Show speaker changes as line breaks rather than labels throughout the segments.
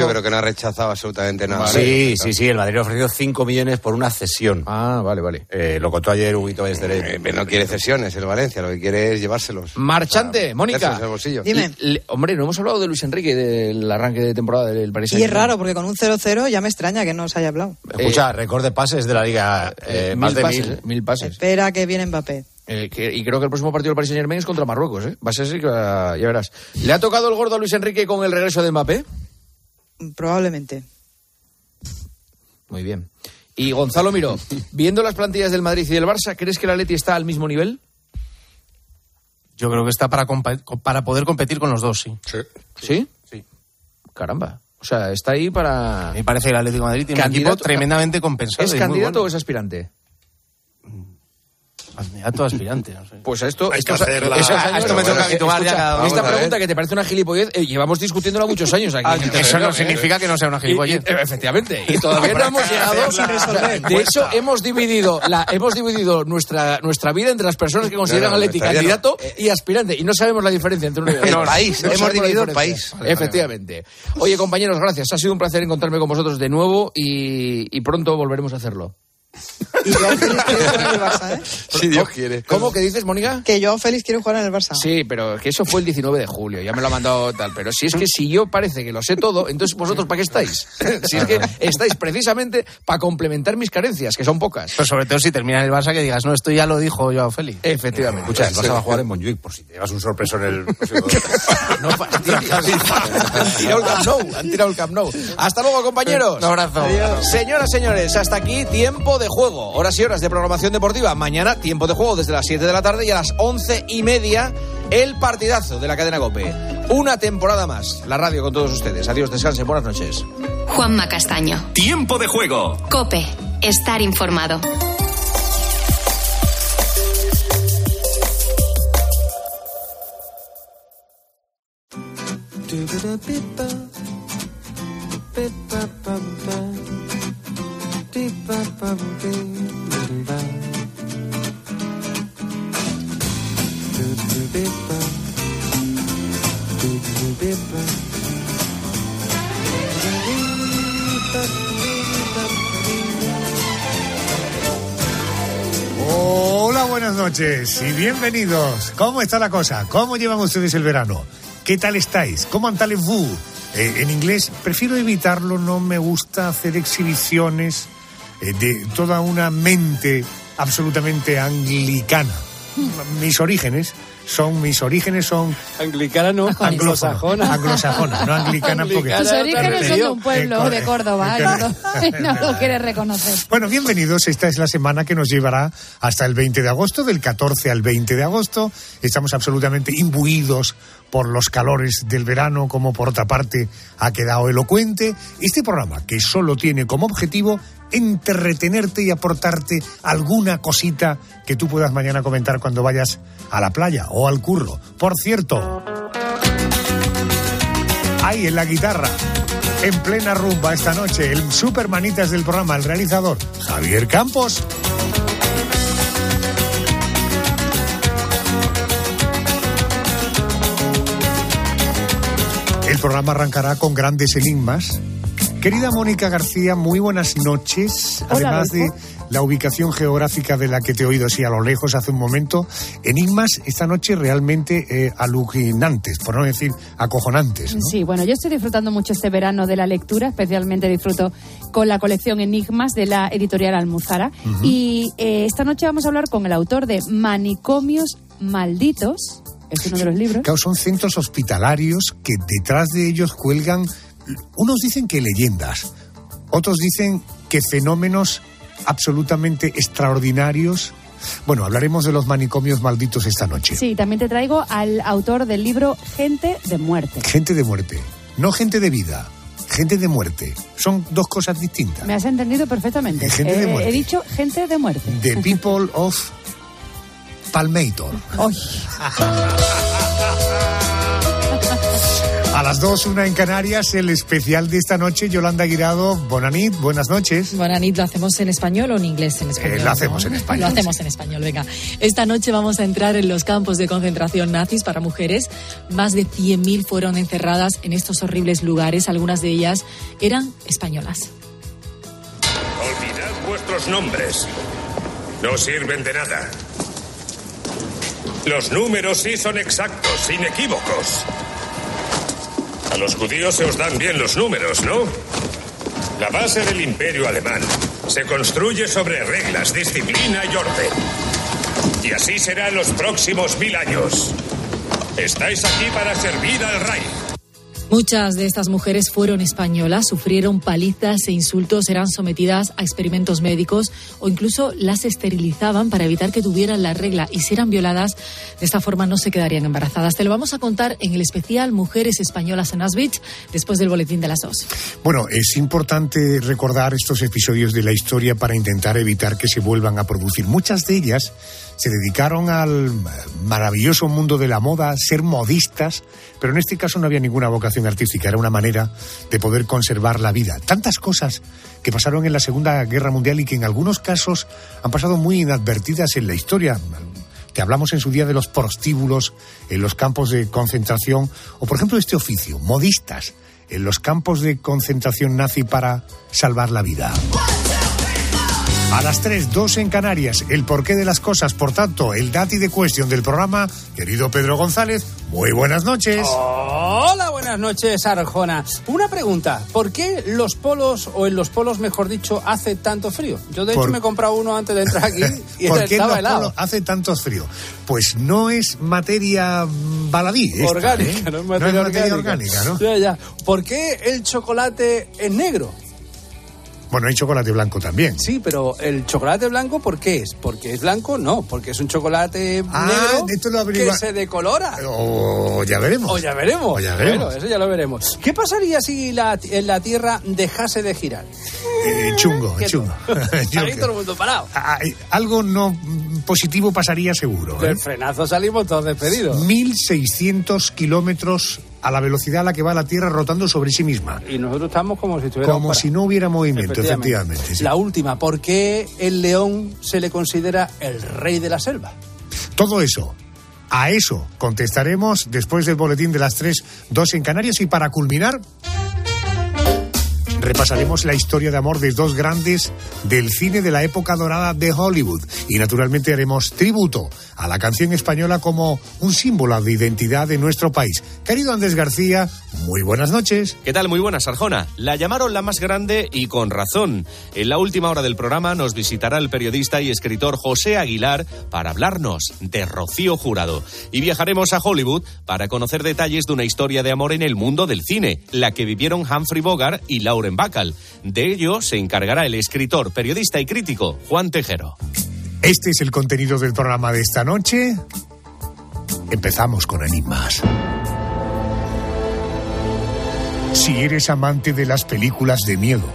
Yo creo que no ha rechazado absolutamente nada.
Sí, sí, sí, el Madrid ha ofrecido 5 millones por una cesión.
Ah, vale, vale.
Eh, lo contó ayer Huguito
Eh,
Besteres.
pero no quiere cesiones el Valencia, lo que quiere es llevárselos.
Marchante,
Para
Mónica.
Dime.
Le- hombre, no hemos hablado de Luis Enrique y del arranque de temporada del Paris
Y es raro, porque con un 0-0 ya me extraña que no se haya hablado.
Escucha, récord de pases de la liga. eh,
Eh,
más de
pases,
mil.
eh, mil pases.
Espera que viene Mbappé.
Eh, que- y creo que el próximo partido del Paris Saint Germain es contra Marruecos, ¿eh? Va a ser así ya verás. ¿Le ha tocado el gordo a Luis Enrique con el regreso de Mbappé?
Probablemente.
Muy bien. Y Gonzalo Miró, viendo las plantillas del Madrid y del Barça, ¿crees que el Atleti está al mismo nivel?
Yo creo que está para, compa- para poder competir con los dos, sí.
¿Sí?
Sí.
Caramba. O sea, está ahí para...
Me parece que el Atlético de Madrid tiene un equipo tremendamente compensado.
¿Es
y muy
candidato
bueno.
o es aspirante?
Candidato a aspirante, no sé.
Pues a esto...
Hay que
estos-
hacer la-
esos
a
años-
esto me toca
habituar ya
Escucha,
cada-
Esta
vamos a
pregunta que te parece una gilipollez, eh, llevamos discutiéndola muchos años aquí. este
Eso no significa que no sea una
Y- y-
gilipollez.
eh, efectivamente. Y todavía no hemos llegado
sin resolver.
De hecho, hemos dividido la, hemos dividido nuestra, nuestra vida entre las personas que consideran
No, no,
candidato y aspirante. Y no sabemos la diferencia entre uno y otro.
El
No,
país, hemos
sabemos la
dividido el
diferencia.
país. Vale,
Efectivamente. Oye, compañeros, gracias. Ha sido un placer encontrarme con vosotros de nuevo y, y pronto volveremos a hacerlo.
Y Joao Félix quiere jugar en el Barça, ¿eh?
Si Dios quiere.
¿Cómo que dices, Mónica?
Que Joao Félix quiere jugar en el Barça.
Sí, pero que eso fue el 19 de julio, ya me lo ha mandado tal. Pero si es que si yo parece que lo sé todo, entonces vosotros ¿para qué estáis? si es que estáis precisamente para complementar mis carencias, que son pocas.
Pero sobre todo si termina en el Barça que digas, no, esto ya lo dijo Joao Félix.
Efectivamente.
Escucha, el Barça va a jugar en Montjuic por si te llevas un sorpreso en el.
No han tirado el Camp Nou, han tirado el Camp Nou. Hasta luego, compañeros.
Un abrazo.
Señoras, señores, hasta aquí tiempo de juego. Horas y horas de programación deportiva. Mañana tiempo de juego desde las 7 de la tarde y a las 11 y media el partidazo de la cadena Cope. Una temporada más. La radio con todos ustedes. Adiós, descansen. Buenas noches.
Juanma Castaño.
Tiempo de juego.
Cope. Estar informado.
Hola, buenas noches y bienvenidos. ¿Cómo está la cosa? ¿Cómo llevan ustedes el verano? ¿Qué tal estáis? ¿Cómo allez-vous? Eh, en inglés prefiero evitarlo, no me gusta hacer exhibiciones de toda una mente absolutamente anglicana. Mis orígenes son, mis orígenes son
Anglicana no,
anglosajona. Anglosajona, no anglicana porque...
Tus orígenes son de un pueblo
Eh,
de Córdoba,
eh,
no, no lo quieres reconocer.
Bueno, bienvenidos. Esta es la semana que nos llevará hasta el 20 de agosto, del 14 al 20 de agosto. Estamos absolutamente imbuidos por los calores del verano, como por otra parte ha quedado elocuente. Este programa que solo tiene como objetivo entretenerte y aportarte alguna cosita que tú puedas mañana comentar cuando vayas a la playa o al curro. Por cierto, ahí en la guitarra, en plena rumba esta noche, el supermanitas del programa, el realizador, Javier Campos. Programa arrancará con grandes enigmas. Querida Mónica García, muy buenas noches.
Hola,
Además de la ubicación geográfica de la que te he oído así a lo lejos hace un momento, enigmas esta noche realmente eh, alucinantes, por no decir acojonantes. ¿no?
Sí, bueno, yo estoy disfrutando mucho este verano de la lectura, especialmente disfruto con la colección Enigmas de la editorial Almuzara. Y eh, esta noche vamos a hablar con el autor de Manicomios Malditos, es uno de los libros.
Claro, son centros hospitalarios que detrás de ellos cuelgan, unos dicen que leyendas, otros dicen que fenómenos absolutamente extraordinarios. Bueno, hablaremos de los manicomios malditos esta noche.
Sí, también te traigo al autor del libro Gente de Muerte.
Gente de muerte, no gente de vida, gente de muerte. Son dos cosas distintas.
Me has entendido perfectamente.
Gente de
Eh,
muerte.
he dicho gente de muerte.
The People of Palmator.
Ay,
A las dos, una en Canarias, el especial de esta noche, Yolanda Guirado, Bonanit, buenas noches.
Bonanit, ¿lo hacemos en español o en inglés? En español,
Eh, lo hacemos en español.
Lo hacemos en español, venga. Esta noche vamos a entrar en los campos de concentración nazis para mujeres. Más de 100.000 fueron encerradas en estos horribles lugares. Algunas de ellas eran españolas.
Olvidad vuestros nombres. No sirven de nada. Los números sí son exactos, inequívocos. A los judíos se os dan bien los números, ¿no? La base del imperio alemán se construye sobre reglas, disciplina y orden. Y así será en los próximos mil años. Estáis aquí para servir al rey.
Muchas de estas mujeres fueron españolas, sufrieron palizas e insultos, eran sometidas a experimentos médicos o incluso las esterilizaban para evitar que tuvieran la regla y si eran violadas, de esta forma no se quedarían embarazadas. Te lo vamos a contar en el especial Mujeres Españolas en Auschwitz después del boletín de las dos.
Bueno, es importante recordar estos episodios de la historia para intentar evitar que se vuelvan a producir. Muchas de ellas se dedicaron al maravilloso mundo de la moda, ser modistas, pero en este caso no había ninguna vocación artística, era una manera de poder conservar la vida. Tantas cosas que pasaron en la Segunda Guerra Mundial y que en algunos casos han pasado muy inadvertidas en la historia. Te hablamos en su día de los prostíbulos en los campos de concentración, o por ejemplo este oficio, modistas en los campos de concentración nazi para salvar la vida. A las 3, 2 en Canarias, el porqué de las cosas, por tanto, el dati de cuestión del programa, querido Pedro González, muy buenas noches.
Hola, buenas noches, Arjona. Una pregunta, ¿por qué los polos, o en los polos, mejor dicho, hace tanto frío? Yo, de
Por-
hecho, me he comprado uno antes de entrar aquí y
¿Por qué en los polos hace tanto frío? Pues no es materia mm, baladí. esta,
orgánica,
¿eh?
no es materia,
materia
orgánica.
orgánica, ¿no?
Ya, ya. ¿Por qué el chocolate es negro?
Bueno, hay chocolate blanco también.
Sí, pero el chocolate blanco, ¿por qué es? ¿Porque es blanco? No, porque es un chocolate
Ah,
negro
esto lo
que se decolora.
O ya veremos.
O ya veremos.
O ya veremos.
Bueno, eso ya lo veremos. ¿Qué pasaría si la, en la Tierra dejase de girar?
Eh, chungo,
Quieto.
chungo. Yo
Ahí todo el mundo parado.
Ah, eh, Algo no positivo pasaría seguro. ¿eh?
Del frenazo salimos todos despedidos.
1.600 kilómetros a la velocidad a la que va la Tierra rotando sobre sí misma.
Y nosotros estamos como si estuviéramos
Como si no hubiera movimiento, efectivamente. sí.
La última, ¿por qué el león se le considera el rey de la selva?
Todo eso. A eso contestaremos después del boletín de las 3, 2 en Canarias y para culminar repasaremos la historia de amor de dos grandes del cine de la época dorada de Hollywood y naturalmente haremos tributo a la canción española como un símbolo de identidad de nuestro país. Querido Andrés García, muy buenas noches.
¿Qué tal? Muy buenas, Arjona. La llamaron la más grande y con razón. En la última hora del programa nos visitará el periodista y escritor José Aguilar para hablarnos de Rocío Jurado. Y viajaremos a Hollywood para conocer detalles de una historia de amor en el mundo del cine, la que vivieron Humphrey Bogart y Lauren Bacall. De ello se encargará el escritor, periodista y crítico Juan Tejero.
Este es el contenido del programa de esta noche. Empezamos con enigmas. Si eres amante de las películas de miedo,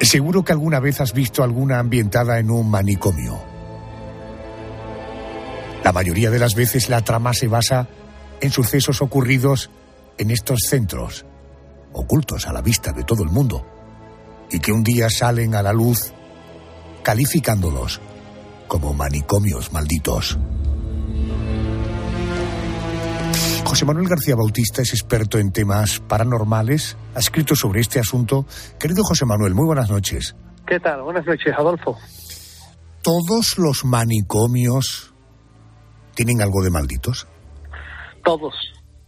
seguro que alguna vez has visto alguna ambientada en un manicomio. La mayoría de las veces la trama se basa en sucesos ocurridos en estos centros, ocultos a la vista de todo el mundo, y que un día salen a la luz calificándolos como manicomios malditos. José Manuel García Bautista es experto en temas paranormales, ha escrito sobre este asunto. Querido José Manuel, muy buenas noches.
¿Qué tal? Buenas noches, Adolfo.
¿Todos los manicomios tienen algo de malditos?
Todos,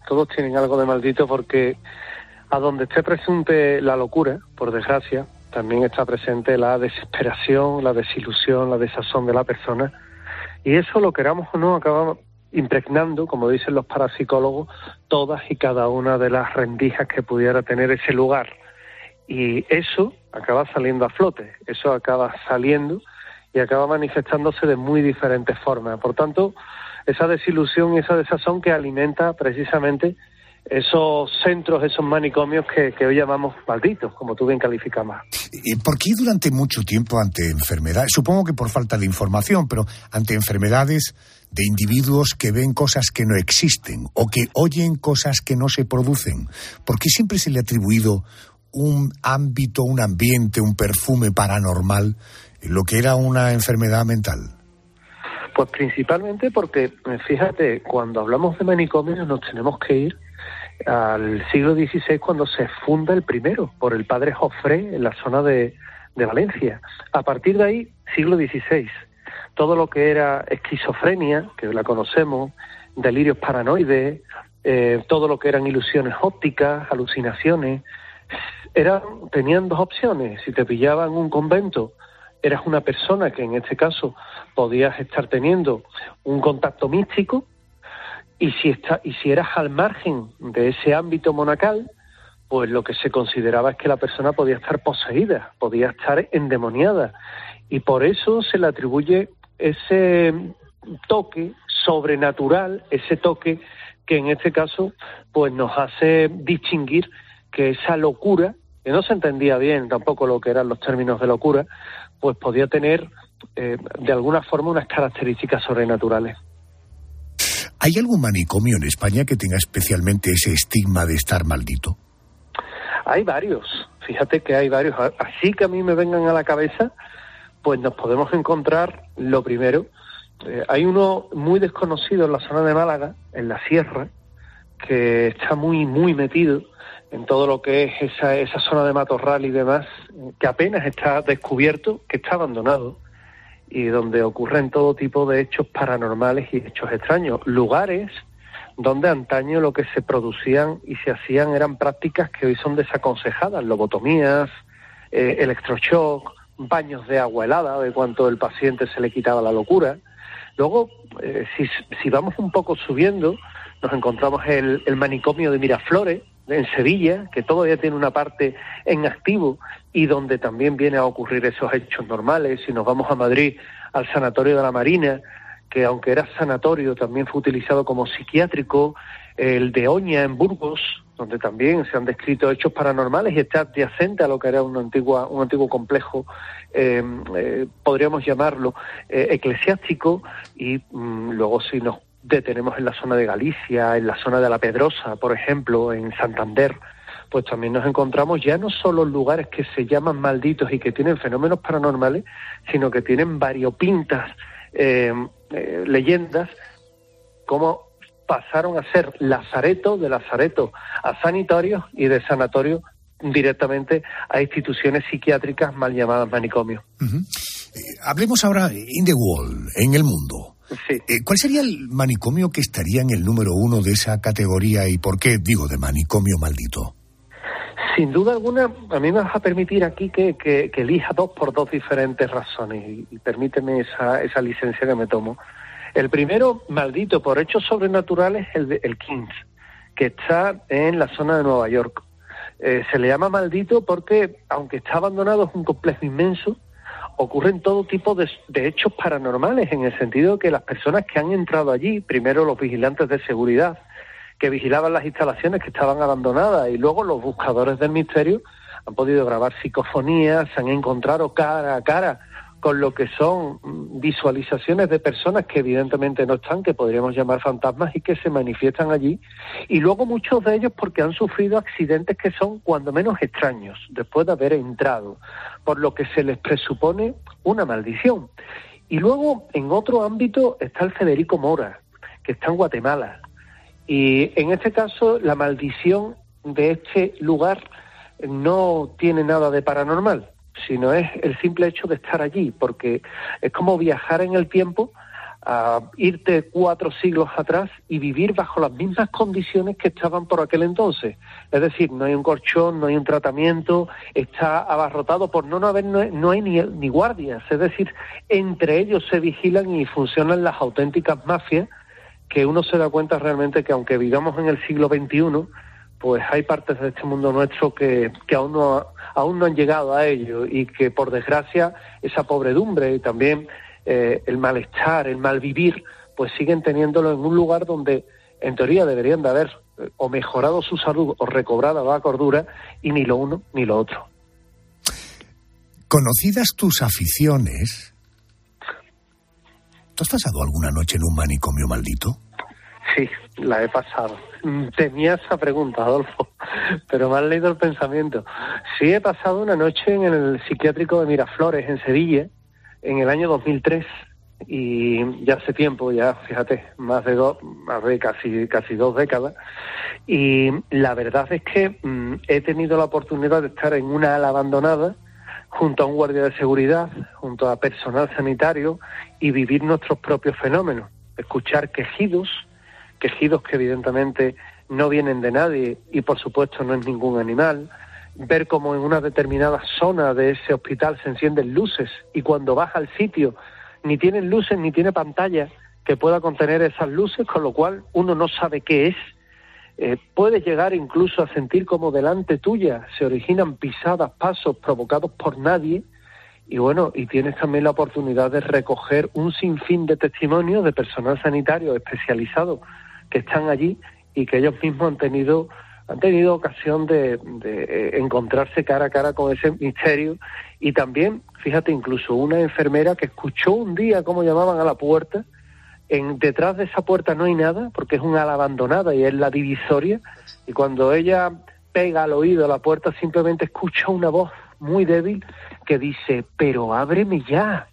todos tienen algo de maldito porque a donde esté presente la locura, por desgracia, también está presente la desesperación, la desilusión, la desazón de la persona. Y eso, lo queramos o no, acaba impregnando, como dicen los parapsicólogos, todas y cada una de las rendijas que pudiera tener ese lugar. Y eso acaba saliendo a flote, eso acaba saliendo y acaba manifestándose de muy diferentes formas. Por tanto, esa desilusión y esa desazón que alimenta precisamente esos centros, esos manicomios que, que hoy llamamos malditos, como tú bien calificabas.
¿Y por qué durante mucho tiempo ante enfermedades, supongo que por falta de información, pero ante enfermedades de individuos que ven cosas que no existen o que oyen cosas que no se producen, ¿por qué siempre se le ha atribuido un ámbito, un ambiente, un perfume paranormal, lo que era una enfermedad mental?
Pues principalmente porque, fíjate, cuando hablamos de manicomios nos tenemos que ir al siglo XVI cuando se funda el primero por el padre Joffre en la zona de, de Valencia. A partir de ahí, siglo XVI, todo lo que era esquizofrenia, que la conocemos, delirios paranoides, eh, todo lo que eran ilusiones ópticas, alucinaciones, eran, tenían dos opciones. Si te pillaban un convento, eras una persona que en este caso podías estar teniendo un contacto místico, y si, está, y si eras al margen de ese ámbito monacal, pues lo que se consideraba es que la persona podía estar poseída, podía estar endemoniada. Y por eso se le atribuye ese toque sobrenatural, ese toque que en este caso pues nos hace distinguir que esa locura, que no se entendía bien tampoco lo que eran los términos de locura, pues podía tener eh, de alguna forma unas características sobrenaturales.
¿Hay algún manicomio en España que tenga especialmente ese estigma de estar maldito?
Hay varios, fíjate que hay varios. Así que a mí me vengan a la cabeza, pues nos podemos encontrar lo primero. Eh, hay uno muy desconocido en la zona de Málaga, en la sierra, que está muy, muy metido en todo lo que es esa, esa zona de matorral y demás, que apenas está descubierto, que está abandonado y donde ocurren todo tipo de hechos paranormales y hechos extraños. Lugares donde antaño lo que se producían y se hacían eran prácticas que hoy son desaconsejadas, lobotomías, eh, electroshock, baños de agua helada, de cuanto el paciente se le quitaba la locura. Luego, eh, si, si, vamos un poco subiendo, nos encontramos el, el manicomio de Miraflores, en Sevilla, que todavía tiene una parte en activo y donde también viene a ocurrir esos hechos normales. Si nos vamos a Madrid, al Sanatorio de la Marina, que aunque era sanatorio, también fue utilizado como psiquiátrico, el de Oña en Burgos, donde también se han descrito hechos paranormales y está adyacente a lo que era un antiguo, un antiguo complejo, eh, eh, podríamos llamarlo, eh, eclesiástico, y mm, luego si nos detenemos en la zona de Galicia, en la zona de la Pedrosa, por ejemplo, en Santander, pues también nos encontramos ya no solo lugares que se llaman malditos y que tienen fenómenos paranormales, sino que tienen variopintas eh, eh, leyendas, como pasaron a ser lazareto, de lazareto a sanatorio y de sanatorio directamente a instituciones psiquiátricas mal llamadas manicomios.
Eh, hablemos ahora in the world, en el mundo. Eh, ¿Cuál sería el manicomio que estaría en el número uno de esa categoría y por qué digo de manicomio maldito?
Sin duda alguna, a mí me vas a permitir aquí que, que, elija dos por dos diferentes razones y, permíteme esa, esa licencia que me tomo. El primero, maldito por hechos sobrenaturales, el, el Kings, que está en la zona de Nueva York. Eh, se le llama maldito porque, aunque está abandonado, es un complejo inmenso ocurren todo tipo de, hechos paranormales, en el sentido de que las personas que han entrado allí, primero los vigilantes de seguridad, que vigilaban las instalaciones que estaban abandonadas, y luego los buscadores del misterio, han podido grabar psicofonías, se han encontrado cara a cara con lo que son visualizaciones de personas que evidentemente no están, que podríamos llamar fantasmas y que se manifiestan allí, y luego muchos de ellos porque han sufrido accidentes que son cuando menos extraños después de haber entrado, por lo que se les presupone una maldición. Y luego en otro ámbito está el Federico Mora, que está en Guatemala, y en este caso la maldición de este lugar no tiene nada de paranormal sino es el simple hecho de estar allí, porque es como viajar en el tiempo a irte cuatro siglos atrás y vivir bajo las mismas condiciones que estaban por aquel entonces. Es decir, no hay un colchón, no hay un tratamiento, está abarrotado por no, no haber, no hay, ni, ni guardias. Es decir, entre ellos se vigilan y funcionan las auténticas mafias que uno se da cuenta realmente que aunque vivamos en el siglo XXI, pues hay partes de este mundo nuestro que, que aún, no, aún no han llegado a ello y que por desgracia esa pobredumbre y también eh, el malestar, el malvivir, pues siguen teniéndolo en un lugar donde en teoría deberían de haber eh, o mejorado su salud o recobrada la cordura y ni lo uno ni lo otro.
Conocidas tus aficiones, ¿tú has pasado alguna noche en un manicomio maldito?
Sí, la he pasado. Mm, Tenía esa pregunta, Adolfo, pero me has leído el pensamiento. Sí, he pasado una noche en el psiquiátrico de Miraflores, en Sevilla, en el año 2003. Y ya hace tiempo, ya fíjate, más de dos, más de casi, casi dos décadas. Y la verdad es que mm, he tenido la oportunidad de estar en una ala abandonada, junto a un guardia de seguridad, junto a personal sanitario y vivir nuestros propios fenómenos. Escuchar quejidos, quejidos que evidentemente no vienen de nadie y por supuesto no es ningún animal, ver cómo en una determinada zona de ese hospital se encienden luces y cuando vas al sitio ni tienen luces ni tiene pantalla que pueda contener esas luces, con lo cual uno no sabe qué es. Eh, puedes llegar incluso a sentir como delante tuya se originan pisadas, pasos provocados por nadie, y bueno, y tienes también la oportunidad de recoger un sinfín de testimonios de personal sanitario especializado que están allí y que ellos mismos han tenido han tenido ocasión de, eh, encontrarse cara a cara con ese misterio y también, fíjate, incluso una enfermera que escuchó un día cómo llamaban a la puerta, en detrás de esa puerta no hay nada porque es una ala abandonada y es la divisoria y cuando ella pega al oído a la puerta simplemente escucha una voz muy débil que dice, pero ábreme ya.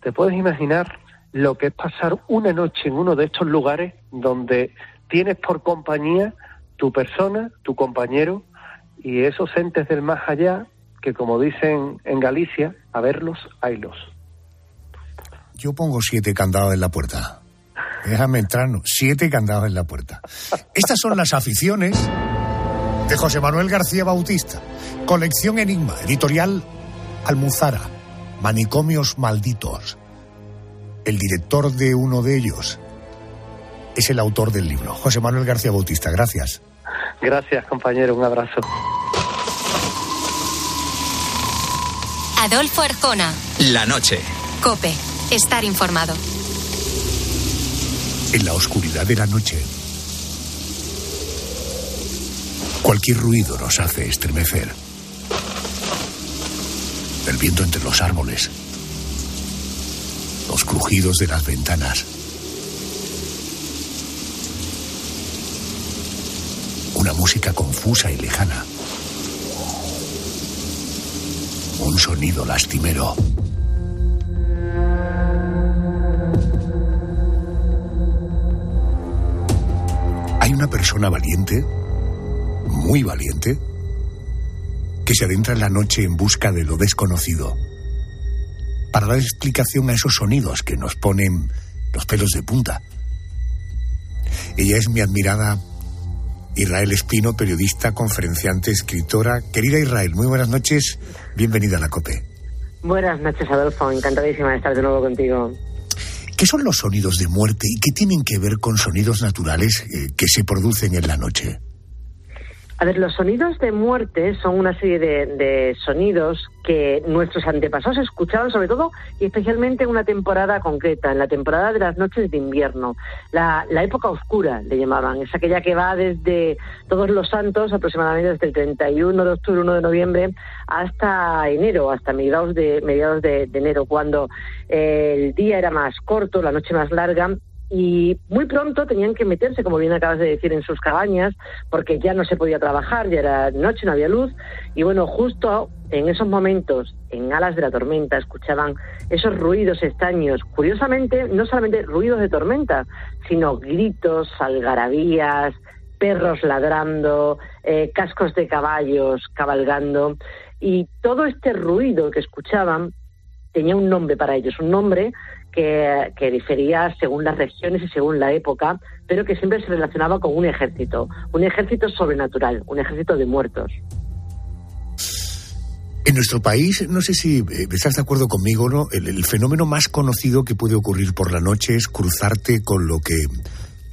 ¿Te puedes imaginar lo que es pasar una noche en uno de estos lugares donde tienes por compañía tu persona, tu compañero y esos entes del más allá que como dicen en Galicia, a verlos, haylos.
Yo pongo siete candados en la puerta. Déjame entrar, no, siete candados en la puerta. Estas son las aficiones de José Manuel García Bautista. Colección Enigma, editorial Almuzara, Manicomios Malditos. El director de uno de ellos es el autor del libro, José Manuel García Bautista. Gracias.
Gracias, compañero. Un abrazo.
Adolfo Arjona.
La noche.
Cope. Estar informado.
En la oscuridad de la noche, cualquier ruido nos hace estremecer. El viento entre los árboles, los crujidos de las ventanas, una música confusa y lejana, un sonido lastimero. Hay una persona valiente, muy valiente, que se adentra en la noche en busca de lo desconocido, para dar explicación a esos sonidos que nos ponen los pelos de punta. Ella es mi admirada Israel Espino, periodista, conferenciante, escritora. Querida Israel, muy buenas noches, bienvenida a la COPE.
Buenas noches, Adolfo, encantadísima de estar de nuevo contigo.
¿Qué son los sonidos de muerte y qué tienen que ver con sonidos naturales eh, que se producen en la noche?
A ver, los sonidos de muerte son una serie de, de, sonidos que nuestros antepasados escuchaban sobre todo y especialmente en una temporada concreta, en la temporada de las noches de invierno. La, la época oscura le llamaban, es aquella que va desde todos los santos, aproximadamente desde el 31 de octubre, 1 de noviembre, hasta enero, hasta mediados de, mediados de, enero, cuando eh, el día era más corto, la noche más larga y muy pronto tenían que meterse, como bien acabas de decir, en sus cabañas, porque ya no se podía trabajar, ya era noche, no había luz, y bueno, justo en esos momentos, en alas de la tormenta, escuchaban esos ruidos extraños, curiosamente, no solamente ruidos de tormenta, sino gritos, algarabías, perros ladrando, eh, cascos de caballos cabalgando, y todo este ruido que escuchaban tenía un nombre para ellos, un nombre que, que, difería según las regiones y según la época, pero que siempre se relacionaba con un ejército, un ejército sobrenatural, un ejército de muertos.
En nuestro país, no sé si estás de acuerdo conmigo, ¿no? El, el, fenómeno más conocido que puede ocurrir por la noche es cruzarte con lo que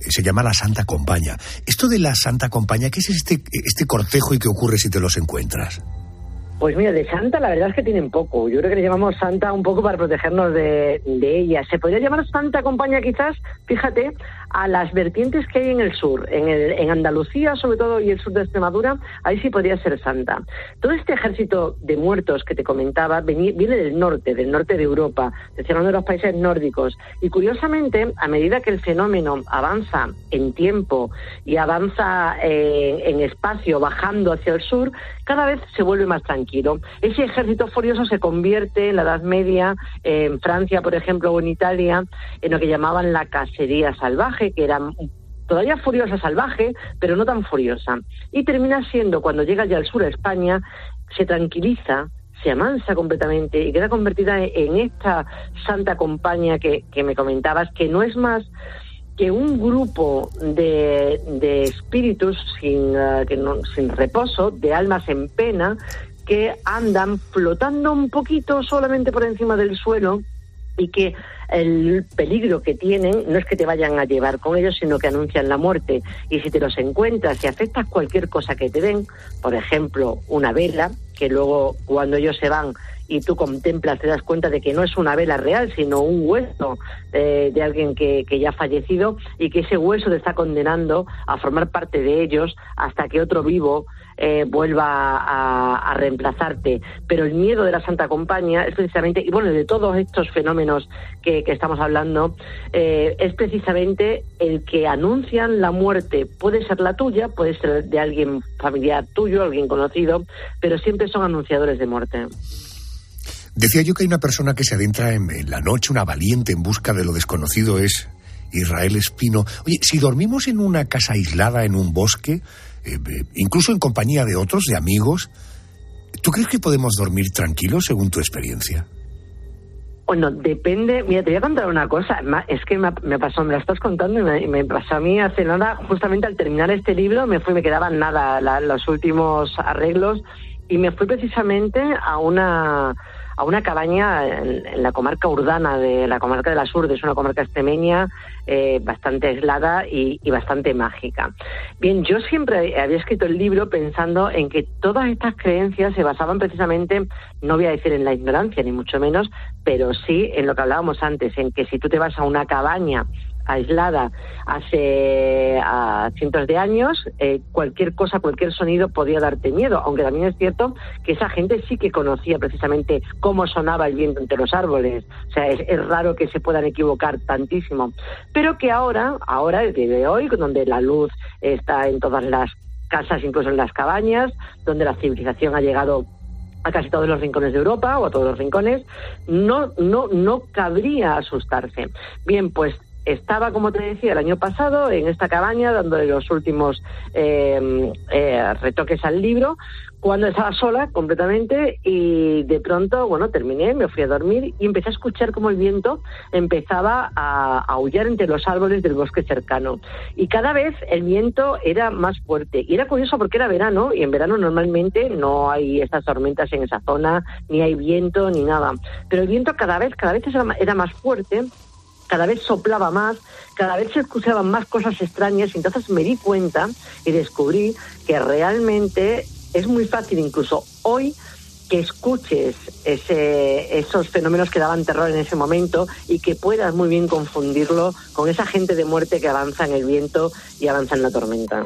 se llama la Santa Compaña. Esto de la Santa Compaña, ¿qué es este, este cortejo y qué ocurre si te los encuentras?
Pues mira, de santa la verdad es que tienen poco. Yo creo que le llamamos santa un poco para protegernos de, de ella. Se podría llamar santa compañía quizás, fíjate, a las vertientes que hay en el sur, en, el, en Andalucía sobre todo y el sur de Extremadura, ahí sí podría ser santa. Todo este ejército de muertos que te comentaba viene del norte, del norte de Europa, uno de los países nórdicos. Y curiosamente, a medida que el fenómeno avanza en tiempo y avanza eh, en espacio, bajando hacia el sur, cada vez se vuelve más tranquilo. Ese ejército furioso se convierte en la Edad Media, en Francia, por ejemplo, o en Italia, en lo que llamaban la cacería salvaje, que era todavía furiosa salvaje, pero no tan furiosa. Y termina siendo, cuando llega ya al sur de España, se tranquiliza, se amansa completamente y queda convertida en esta santa compañía que, me comentabas, que no es más que un grupo de, espíritus sin, eh, que no, sin reposo, de almas en pena, que andan flotando un poquito solamente por encima del suelo y que el peligro que tienen no es que te vayan a llevar con ellos, sino que anuncian la muerte. Y si te los encuentras y afectas cualquier cosa que te den, por ejemplo, una vela, que luego cuando ellos se van y tú contemplas, te das cuenta de que no es una vela real, sino un hueso eh, de alguien que, que, ya ha fallecido y que ese hueso te está condenando a formar parte de ellos hasta que otro vivo eh, vuelva a, reemplazarte. Pero el miedo de la Santa Compañía es precisamente, y bueno, de todos estos fenómenos que, estamos hablando, eh, es precisamente el que anuncian la muerte. Puede ser la tuya, puede ser de alguien familiar tuyo, alguien conocido, pero siempre son anunciadores de muerte.
Decía yo que hay una persona que se adentra en, la noche, una valiente en busca de lo desconocido es Israel Espino. Oye, si dormimos en una casa aislada, en un bosque, eh, eh, incluso en compañía de otros, de amigos. ¿Tú crees que podemos dormir tranquilos según tu experiencia?
Bueno, depende. Mira, te voy a contar una cosa. Es que me, pasó, me la estás contando y me, pasó a mí hace nada, justamente al terminar este libro, me fui, me quedaban nada los últimos arreglos y me fui precisamente a una a una cabaña en, la comarca urbana de la comarca de la Sur, es una comarca extremeña eh, bastante aislada y, bastante mágica. Bien, yo siempre había escrito el libro pensando en que todas estas creencias se basaban precisamente, no voy a decir en la ignorancia ni mucho menos, pero sí en lo que hablábamos antes, en que si tú te vas a una cabaña aislada hace cientos de años, eh, cualquier cosa, cualquier sonido podía darte miedo, aunque también es cierto que esa gente sí que conocía precisamente cómo sonaba el viento entre los árboles. O sea, es, raro que se puedan equivocar tantísimo. Pero que ahora, ahora, el día de hoy, donde la luz está en todas las casas, incluso en las cabañas, donde la civilización ha llegado a casi todos los rincones de Europa o a todos los rincones, no, no, no cabría asustarse. Bien, pues estaba, como te decía, el año pasado en esta cabaña dándole los últimos eh, eh, retoques al libro, cuando estaba sola completamente y de pronto, bueno, terminé, me fui a dormir y empecé a escuchar como el viento empezaba a, aullar entre los árboles del bosque cercano. Y cada vez el viento era más fuerte. Y era curioso porque era verano y en verano normalmente no hay estas tormentas en esa zona, ni hay viento, ni nada. Pero el viento cada vez, cada vez era más fuerte cada vez soplaba más, cada vez se escuchaban más cosas extrañas y entonces me di cuenta y descubrí que realmente es muy fácil incluso hoy que escuches ese, esos fenómenos que daban terror en ese momento y que puedas muy bien confundirlo con esa gente de muerte que avanza en el viento y avanza en la tormenta.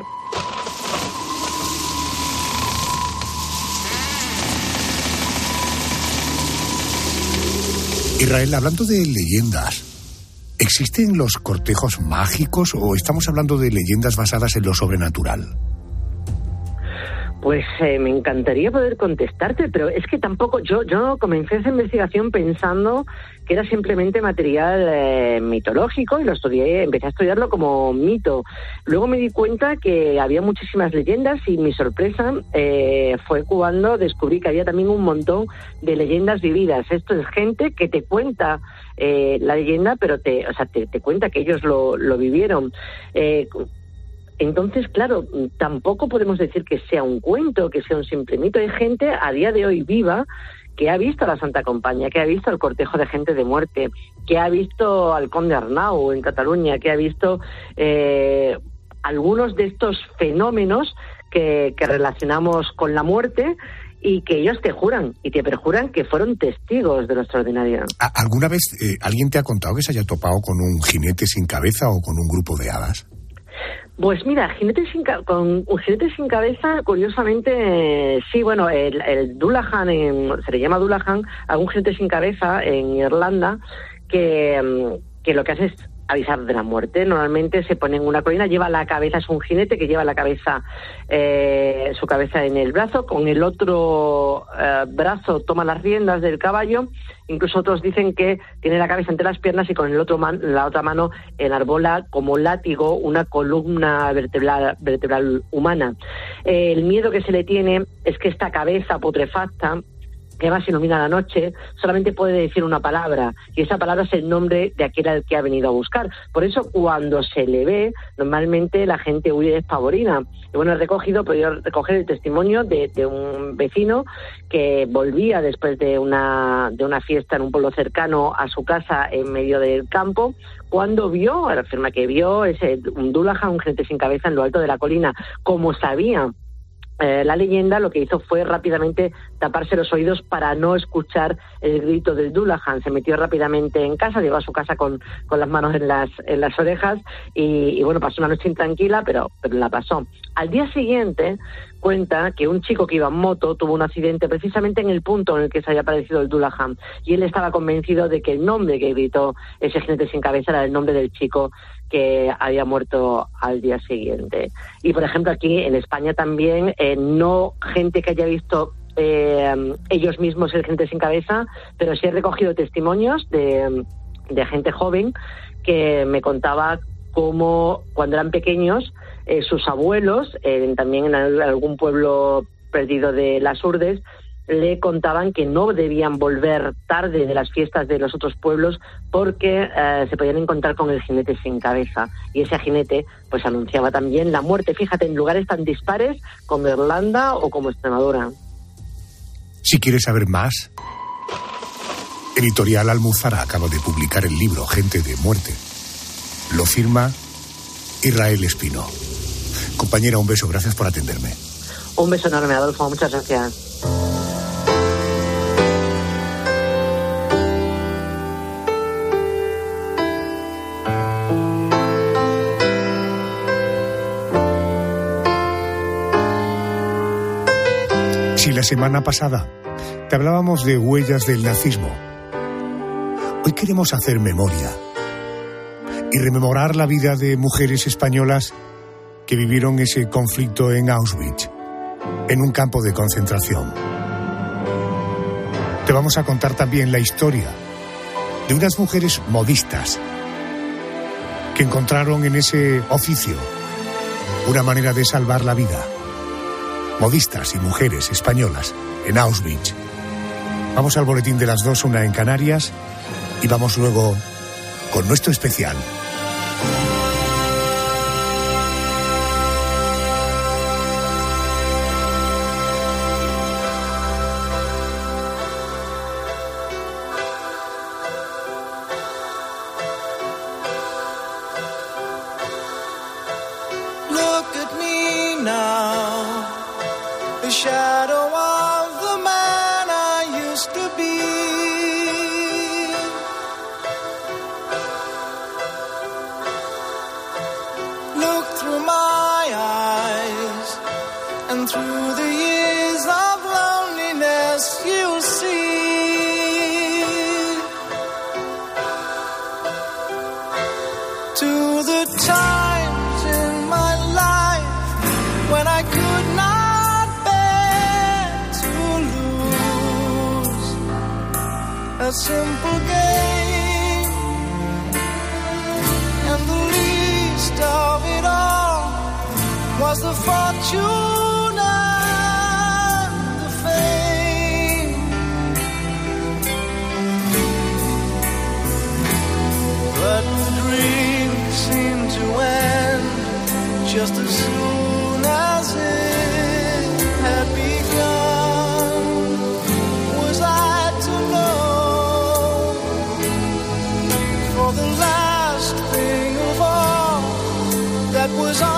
Israel, hablando de leyendas, ¿Existen los cortejos mágicos o estamos hablando de leyendas basadas en lo sobrenatural?
Pues eh, me encantaría poder contestarte, pero es que tampoco yo yo comencé esa investigación pensando que era simplemente material eh, mitológico y lo estudié, empecé a estudiarlo como mito. Luego me di cuenta que había muchísimas leyendas y mi sorpresa eh, fue cuando descubrí que había también un montón de leyendas vividas. Esto es gente que te cuenta eh, la leyenda, pero te, o sea, te, cuenta que ellos lo, lo vivieron. Eh, entonces, claro, tampoco podemos decir que sea un cuento, que sea un simple mito. Hay gente a día de hoy viva que ha visto a la Santa Compañía, que ha visto el cortejo de gente de muerte, que ha visto al conde Arnau en Cataluña, que ha visto eh, algunos de estos fenómenos que, que relacionamos con la muerte y que ellos te juran y te perjuran que fueron testigos de lo extraordinario.
¿A- ¿Alguna vez eh, alguien te ha contado que se haya topado con un jinete sin cabeza o con un grupo de hadas?
Pues mira, jinete sin con un jinete sin cabeza, curiosamente, sí, bueno, el, el Dullahan, en- se le llama Dullahan, a jinete sin cabeza en Irlanda que, mm, que lo que hace es avisar de la muerte. Normalmente se pone en una colina, lleva la cabeza, es un jinete que lleva la cabeza, eh, su cabeza en el brazo, con el otro eh, brazo toma las riendas del caballo. Incluso otros dicen que tiene la cabeza entre las piernas y con el otro man- la otra mano enarbola como látigo una columna vertebral, vertebral humana. Eh, el miedo que se le tiene es que esta cabeza putrefacta que además ilumina la noche, solamente puede decir una palabra, y esa palabra es el nombre de aquel al que ha venido a buscar. Por eso, cuando se le ve, normalmente la gente huye despavorida. Y bueno, he recogido, podido recoger el testimonio de, de un vecino que volvía después de una, de una fiesta en un pueblo cercano a su casa en medio del campo, cuando vio, afirma que vio ese, un Dullahan, un jinete sin cabeza en lo alto de la colina, como sabía eh, la leyenda lo que hizo fue rápidamente taparse los oídos para no escuchar el grito del Dullahan. Se metió rápidamente en casa, llegó a su casa con, con las manos en las, en las orejas y, y, bueno, pasó una noche intranquila, pero, pero la pasó. Al día siguiente cuenta que un chico que iba en moto tuvo un accidente precisamente en el punto en el que se había aparecido el Dullahan y él estaba convencido de que el nombre que gritó ese jinete sin cabeza era el nombre del chico que había muerto al día siguiente. Y por ejemplo aquí en España también eh, no gente que haya visto eh, ellos mismos el gente sin cabeza, pero sí he recogido testimonios de, de gente joven que me contaba cómo cuando eran pequeños eh, sus abuelos, también en algún pueblo perdido de las Urdes, le contaban que no debían volver tarde de las fiestas de los otros pueblos porque eh, se podían encontrar con el jinete sin cabeza y ese jinete pues anunciaba también la muerte fíjate en lugares tan dispares como Irlanda o como Extremadura
Si quieres saber más, Editorial Almuzara acaba de publicar el libro Gente de Muerte. Lo firma Israel Espino. Compañera, un beso, gracias por atenderme.
un beso enorme Adolfo. Muchas gracias.
Si la semana pasada te hablábamos de huellas del nazismo, hoy queremos hacer memoria y rememorar la vida de mujeres españolas que vivieron ese conflicto en Auschwitz, en un campo de concentración. Te vamos a contar también la historia de unas mujeres modistas que encontraron en ese oficio una manera de salvar la vida modistas y mujeres españolas en Auschwitz. Vamos al boletín de las dos, una en Canarias, y vamos luego con nuestro especial.
Through my eyes, and through the years of loneliness, you'll see. To the times in my life when I could not bear to lose a simple fortune and the fame. But the dream seemed to end just as soon as it had begun. Was I to know for the last thing of all that was on?